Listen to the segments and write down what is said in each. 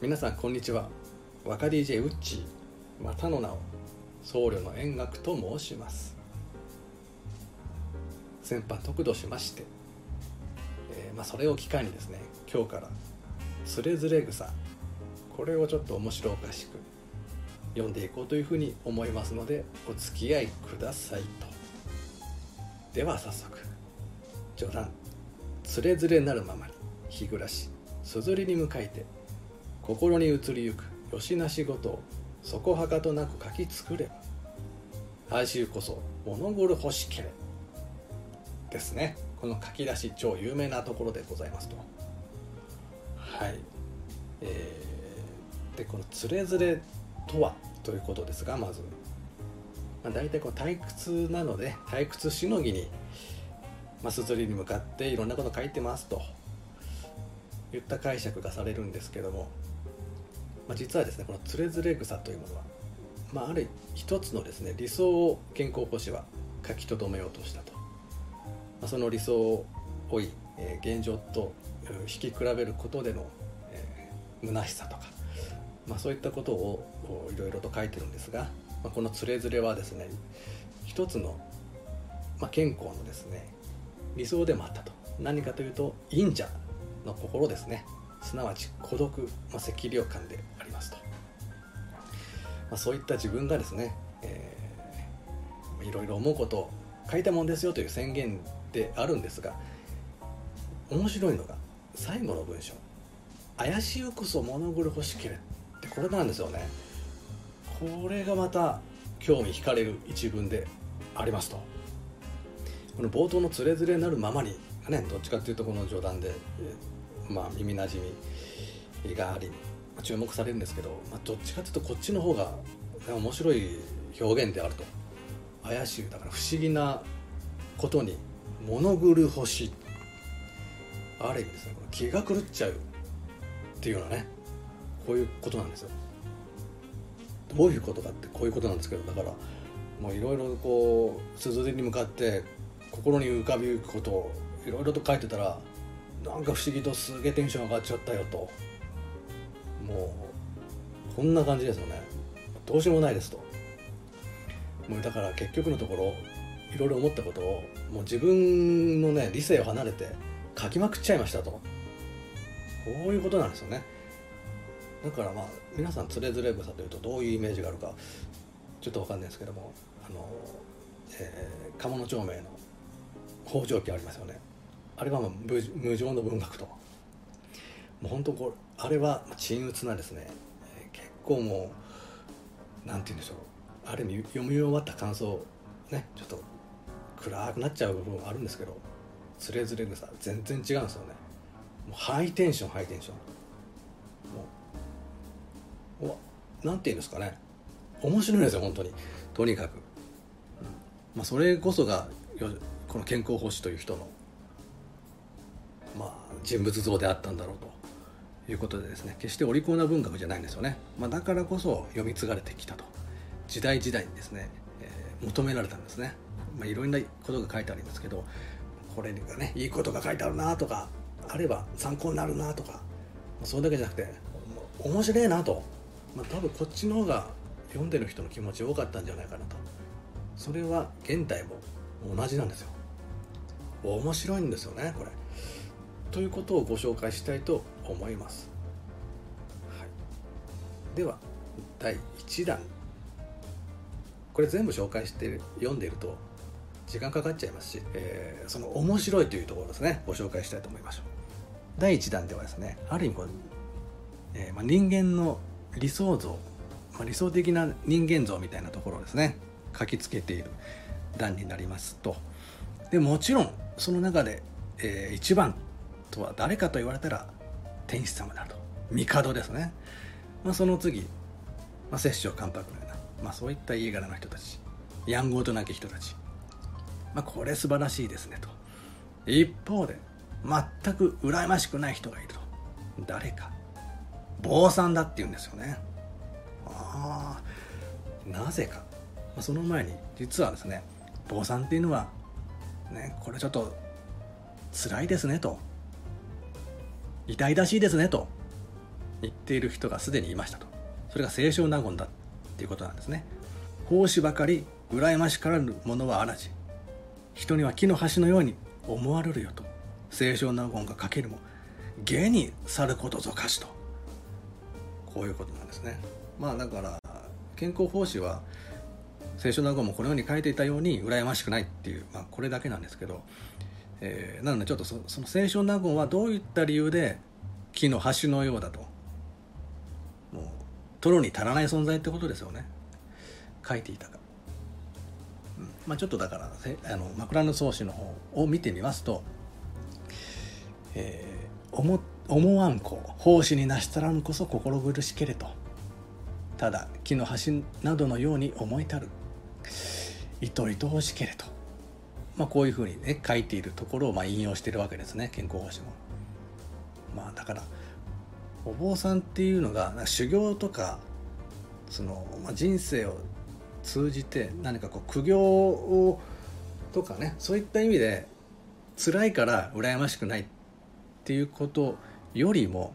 皆さんこんにちは。若 DJ ウッチーまたの名を僧侶の円楽と申します。先般得度しまして、えーまあ、それを機会にですね今日から「つれづれ草」これをちょっと面白おかしく読んでいこうというふうに思いますのでお付き合いくださいと。では早速序談つれづれなるままに日暮らしすずりに向かいて心に移りゆくよしなしごとをそこはかとなく書き作れ。ば哀愁こそ物心欲しけれ。ですね。この書き出し超有名なところでございますと。はい。えー、でこの「つれづれ」とはということですがまず、まあ、大体こう退屈なので退屈しのぎにまあ、すずりに向かっていろんなこと書いてますと。言った解釈がされるんですけども、まあ、実はですねこのつれづれ草というものは、まあ、ある一つのですね理想を健康保守は書き留めようとしたと、まあ、その理想を追い、えー、現状と引き比べることでの、えー、虚しさとか、まあ、そういったことをいろいろと書いてるんですが、まあ、このつれづれはですね一つの、まあ、健康のですね理想でもあったと。何かというと忍者の心ですね。すなわち孤独、まあ、赤涼感でありますと、まあ、そういった自分がですね、えー、いろいろ思うことを書いたもんですよという宣言であるんですが面白いのが最後の文章「怪しうこそ物苦欲しけれ」ってこれなんですよね。これがまた興味惹かれる一文でありますと。この冒頭のつれづれなるままにねどっちかっていうとこの冗談で、まあ、耳なじみがあり注目されるんですけど、まあ、どっちかっていうとこっちの方が面白い表現であると。怪しいだから不思議なことに物狂る星。ある意味ですね気が狂っちゃうっていうようなねこういうことなんですよ。どういうことかってこういうことなんですけどだからもういろいろこう鈴に向かって心に浮かびゆくことをいろいろと書いてたらなんか不思議とすげえテンション上がっちゃったよと。もうこんな感じですよね。どうしようもないですと。もうだから結局のところいろいろ思ったことをもう自分のね理性を離れて書きまくっちゃいましたと。こういうことなんですよね。だからまあ皆さんつれづれ草というとどういうイメージがあるかちょっと分かんないですけどもあの、えー、鴨の町名の北条記ありますよね。あれはもう無常の文学と。もう本当これあれは鎮鬱なですね、結構もうなんて言うんでしょう。あれに読み終わった感想ねちょっと暗くなっちゃう部分あるんですけどつれづれ草全然違うんですよね。もうハイテンションハイテンション。もうなんて言うんですかね。面白いですよ本当に。とにかく、まあそれこそがこの健康奉仕という人の、まあ、人物像であったんだろうということでですね決してお利口な文学じゃないんですよね、まあ、だからこそ読み継がれてきたと。時代時代にですね、えー、求められたんですね、まあ、いろんなことが書いてあるんですけどこれがねいいことが書いてあるなとかあれば参考になるなとかそれだけじゃなくて面白いなと、まあ、多分こっちの方が読んでる人の気持ち多かったんじゃないかなと。それは現代も同じなんですよ。面白いんですよねこれ。ということをご紹介したいと思います、はい、では第1弾。これ全部紹介して読んでいると時間かかっちゃいますし、えー、その面白いというところですね。ご紹介したいと思いましょう。第1弾ではですねある意味こう、えーまあ、人間の理想像、まあ、理想的な人間像みたいなところをですね書きつけている段になりますと。でもちろんその中で、えー、一番とは誰かと言われたら天使様だと。帝ですね、まあ、その次、まあ、摂政関白のような、まあ、そういった家柄の人たちやんごとなき人たち、まあ、これ素晴らしいですねと。一方で全く羨ましくない人がいると。誰か。坊さんだって言うんですよね。ああなぜか、まあ、その前に実はですね坊さんっていうのはねこれちょっと辛いですねと。痛々しいですねと。言っている人がすでにいましたと。それが清少納言だっていうことなんですね。奉仕ばかり羨ましからぬものはあらじ。人には木の端のように思われるよと。清少納言が書けるも芸に去ることぞかしと。こういうことなんですね。まあだから健康奉仕は清少納言もこのように書いていたように羨ましくないっていう、まあ、これだけなんですけど、えー、なのでちょっとそその清少納言はどういった理由で木の端のようだと。もう取るに足らない存在ってことですよね。書いていたか、うん。まあ、ちょっとだからあの枕草子の方を見てみますと、えー、思思わんこ奉仕になしたらんこそ心苦しけれと。ただ木の端などのように思いたる。糸糸ほしけれと、まあ、こういうふうにね書いているところをまあ引用しているわけですね健康奉仕も。まあだからお坊さんっていうのが修行とかその、まあ、人生を通じて何かこう苦行をとかねそういった意味で辛いから羨ましくないっていうことよりも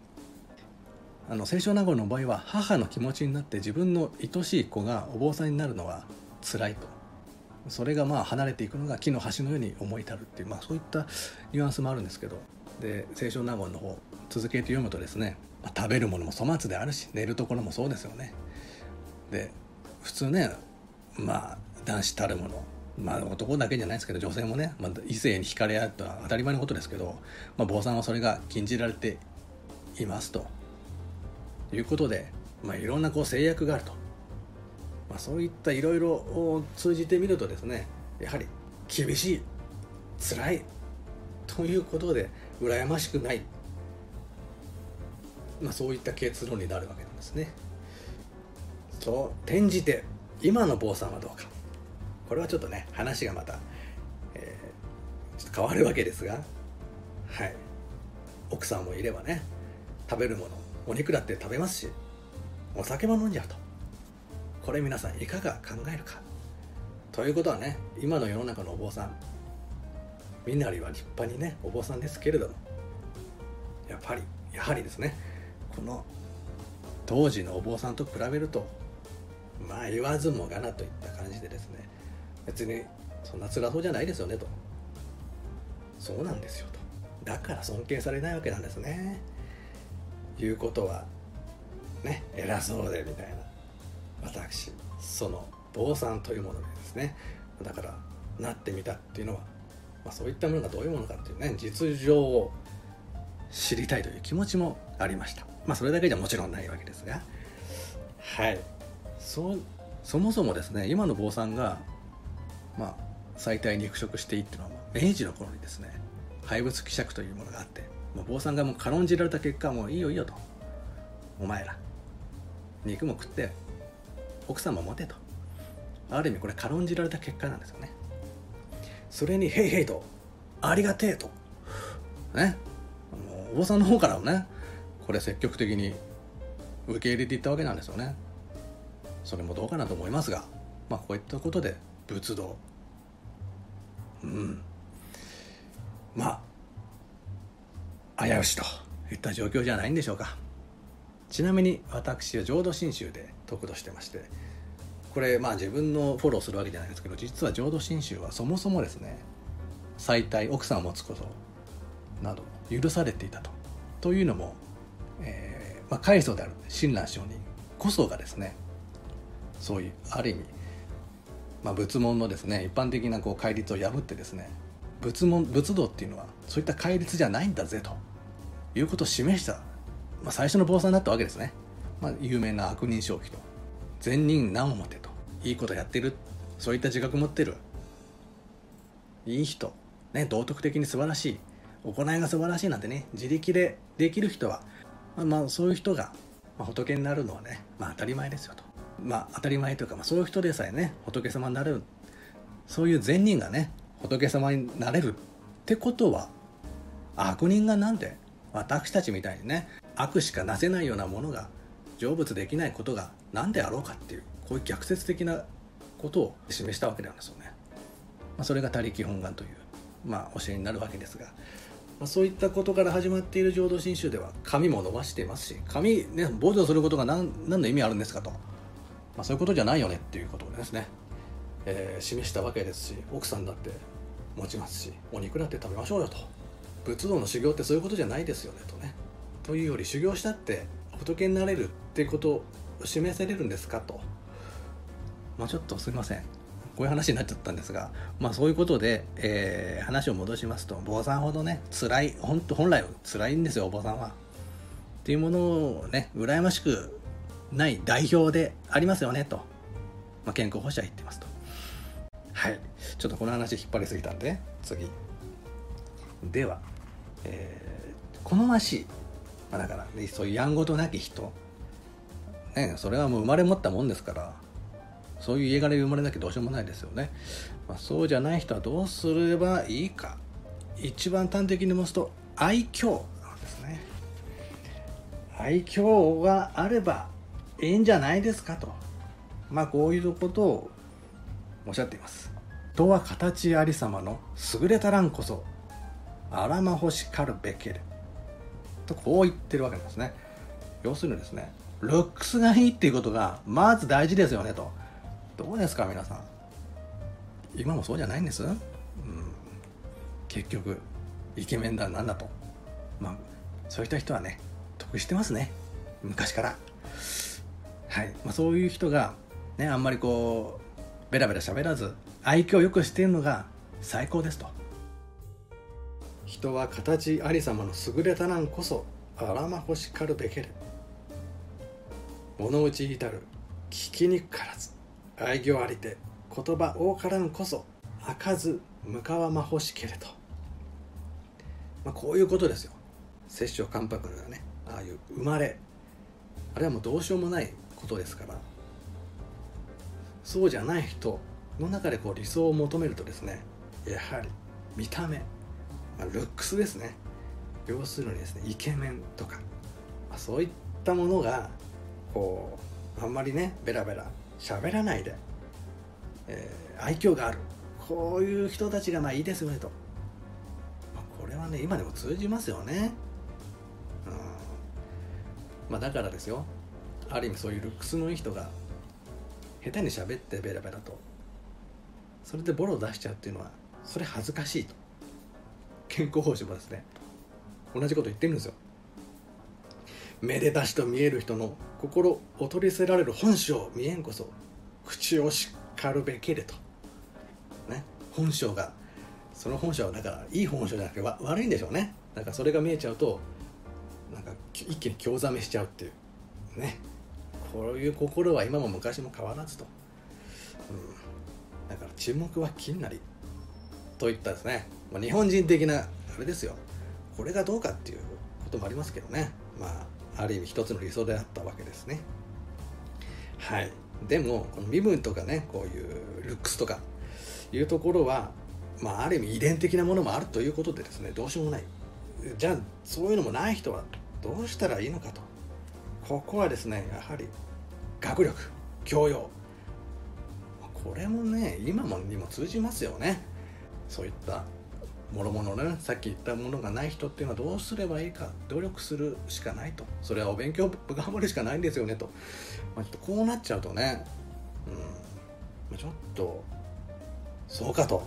あの清少納言の場合は母の気持ちになって自分の愛しい子がお坊さんになるのは辛いとそれがまあ離れていくのが木の端のように思い至るっていう、まあ、そういったニュアンスもあるんですけどで清少納言の方続けて読むとですね、まあ、食べるものも粗末であるし寝るところもそうですよね。で普通ねまあ男子たるものまあ男だけじゃないですけど女性もね、まあ、異性に惹かれ合うとは当たり前のことですけど、まあ、坊さんはそれが禁じられていますということで、まあ、いろんなこう制約があると。まあ、そういったいろいろを通じてみるとですねやはり厳しい辛いということで羨ましくない、まあ、そういった結論になるわけなんですね。と転じて今の坊さんはどうか。これはちょっとね話がまた、えー、ちょっと変わるわけですが。はい。奥さんもいればね食べるものお肉だって食べますしお酒も飲んじゃうと。これ皆さんいかが考えるか。ということはね今の世の中のお坊さんみなりは立派にねお坊さんですけれどもやっぱりやはりですねこの当時のお坊さんと比べるとまあ言わずもがなといった感じでですね別にそんな辛そうじゃないですよねと。そうなんですよと。だから尊敬されないわけなんですね。いうことはね偉そうでみたいな。私その坊さんというものでですねだからなってみたっていうのは、まあ、そういったものがどういうものかっていうね実情を知りたいという気持ちもありました。まあそれだけじゃもちろんないわけですが。はい。そそもそもですね今の坊さんがまあ最大肉食していいっていうのは明治の頃にですね廃物希釈というものがあってもう坊さんがもう軽んじられた結果もういいよいいよと。お前ら肉も食って奥様持てと。ある意味これ軽んじられた結果なんですよね。それに「へいへい」と「ありがてえ」と。ね。お坊さんの方からもね。これ積極的に受け入れていったわけなんですよね。それもどうかなと思いますが。まあこういったことで仏道。うん。まあ危うしといった状況じゃないんでしょうか。ちなみに私は浄土真宗で得度してましてこれまあ自分のフォローするわけじゃないですけど実は浄土真宗はそもそもですね再退奥さんを持つことなど許されていたと。というのも、えーまあ、開祖である親鸞上人こそがですねそういうある意味、まあ、仏門のですね一般的なこう戒律を破ってですね仏門仏道っていうのはそういった戒律じゃないんだぜということを示したまあ、最初の坊さんだったわけですね、まあ、有名な悪人消費と善人難をもてといいことやってるそういった自覚持ってるいい人、ね、道徳的に素晴らしい行いが素晴らしいなんてね自力でできる人は、まあ、まあそういう人が、ま、仏になるのはね、まあ、当たり前ですよと。まあ当たり前というか、まあ、そういう人でさえね仏様になれるそういう善人がね仏様になれるってことは悪人がなんで私たちみたいにね悪しかなせないようなものが成仏できないことが何であろうかっていうこういう逆説的なことを示したわけなんですよね。まあ、それが他力本願という、まあ、教えになるわけですが、まあ、そういったことから始まっている浄土真宗では髪も伸ばしていますし髪ね坊主をすることが何何の意味あるんですかと、まあ、そういうことじゃないよねっていうことをですね、えー、示したわけですし奥さんだって持ちますしお肉だって食べましょうよと。仏道の修行ってそういうことじゃないですよねとね。というより修行したって仏になれるってことを示せれるんですかと。まあちょっとすいません。こういう話になっちゃったんですが、まあ、そういうことで、えー、話を戻しますと坊さんほどね辛い本当本来は辛いんですよお坊さんは。っていうものをね羨ましくない代表でありますよねと、まあ、健康保障は言ってますと。はい。ちょっとこの話引っ張りすぎたんで次。では、えー、好ましい、まあ、だから、ね、そういうやんごとなき人。ねそれはもう生まれ持ったもんですから。そういう家柄で生まれなきゃどうしようもないですよね、まあ、そうじゃない人はどうすればいいか。一番端的に申すと愛嬌なんですね。愛嬌があればいいんじゃないですかと。まあこういうことをおっしゃっています。人は形ありさまの優れたらんこそあらま欲しかるべける。とこう言ってるわけなんですね。要するにですねルックスがいいっていうことがまず大事ですよねと。どうですか皆さん？今もそうじゃないんです、うん、結局イケメンだなんだと。まあそういった人はね得してますね。昔から。はい、まあ、そういう人がねあんまりこうベラベラ喋らず愛嬌よくしてるのが最高ですと。人は形ありさまの優れたなんこそあらま欲しかるべける物打ち至る聞きにくからず愛嬌ありて言葉多からんこそ開かず向かわま欲しけれと、まあ、こういうことですよ。摂政関白がねああいう生まれあれはもうどうしようもないことですから。そうじゃない人の中でこう理想を求めるとですねやはり見た目、まあ、ルックスですね。要するにですねイケメンとか、まあ、そういったものがこうあんまりねベラベラ喋らないで、えー、愛嬌がある。こういう人たちがまあいいですよねと、まあ、これはね今でも通じますよね、うん。まあ、だからですよ。ある意味そういうルックスのいい人が下手に喋ってベラベラと。それでボロを出しちゃうっていうのはそれ恥ずかしいと。健康奉仕もですね。同じこと言ってるんですよ。めでたしと見える人の心劣りせられる本性見えんこそ口をしかるべきれと。ね。本性がその本性はだからいい本性じゃなくて悪いんでしょうね。だからそれが見えちゃうとなんか一気に興ざめしちゃうっていう。ね。こういう心は今も昔も変わらずと、うん、だから沈黙は金なり。といったですね、まあ、日本人的なあれですよ。これがどうかっていうこともありますけどね。まあある意味一つの理想であったわけですね。はい。でもこの身分とかねこういうルックスとかいうところはまあある意味遺伝的なものもあるということでですねどうしようもない。じゃあそういうのもない人はどうしたらいいのかと。ここはですねやはり学力教養。これもね今もにも通じますよね。そういったもろもろねさっき言ったものがない人っていうのはどうすればいいか努力するしかないと。それはお勉強頑張るしかないんですよねと、まあ、ちょっとこうなっちゃうとね、うん。まあ、ちょっとそうかと。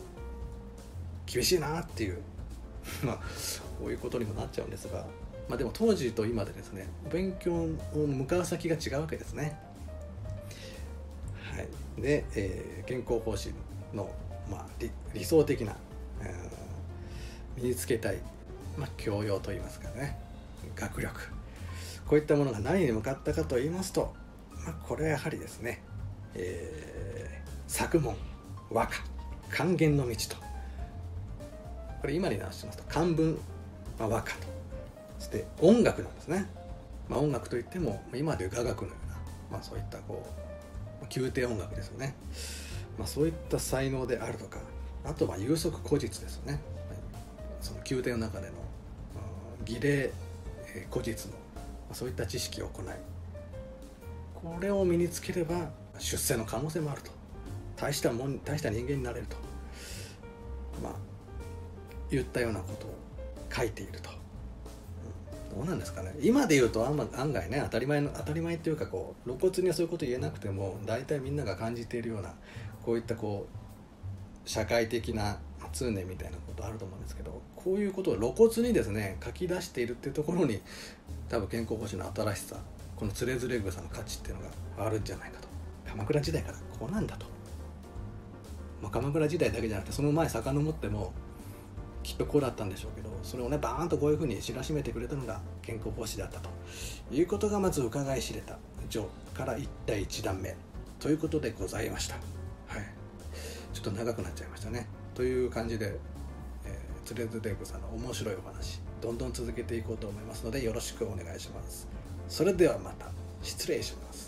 厳しいなっていう。まあこういうことにもなっちゃうんですが、まあ、でも当時と今でですねお勉強を向かう先が違うわけですね。はい。で、えー、健康方針の、まあ、理想的な、えー身につけたい、まあ、教養といいますかね。学力。こういったものが何に向かったかと言いますと、まあ、これはやはりですね、えー、作文和歌還元の道と。これ今に直しますと漢文、まあ、和歌と。そして音楽なんですね、まあ、音楽といっても今でいう雅楽のような、まあ、そういったこう宮廷音楽ですよね、まあ、そういった才能であるとかあとは有足古実ですよね。その宮廷の中での儀礼古実のそういった知識を行いこれを身につければ出世の可能性もあると。大したもん大した人間になれると。まあ言ったようなことを書いていると、うん、どうなんですかね。今で言うと案外ね当たり前の当たり前っていうかこう露骨にはそういうこと言えなくても大体みんなが感じているようなこういったこう社会的な通念みたいなことあると思うんですけどこういうことを露骨にですね書き出しているっていうところに多分健康保障の新しさこのつれづれ草の価値っていうのがあるんじゃないかと。鎌倉時代からこうなんだと、まあ、鎌倉時代だけじゃなくてその前遡ってもきっとこうだったんでしょうけどそれをねバーンとこういうふうに知らしめてくれたのが健康奉仕だったと。いうことがまず伺い知れた。序から一対一段目。ということでございました。はい。ちょっと長くなっちゃいましたね。という感じで、えー、つれづれ草の面白いお話どんどん続けていこうと思いますのでよろしくお願いします。それではまた。失礼します。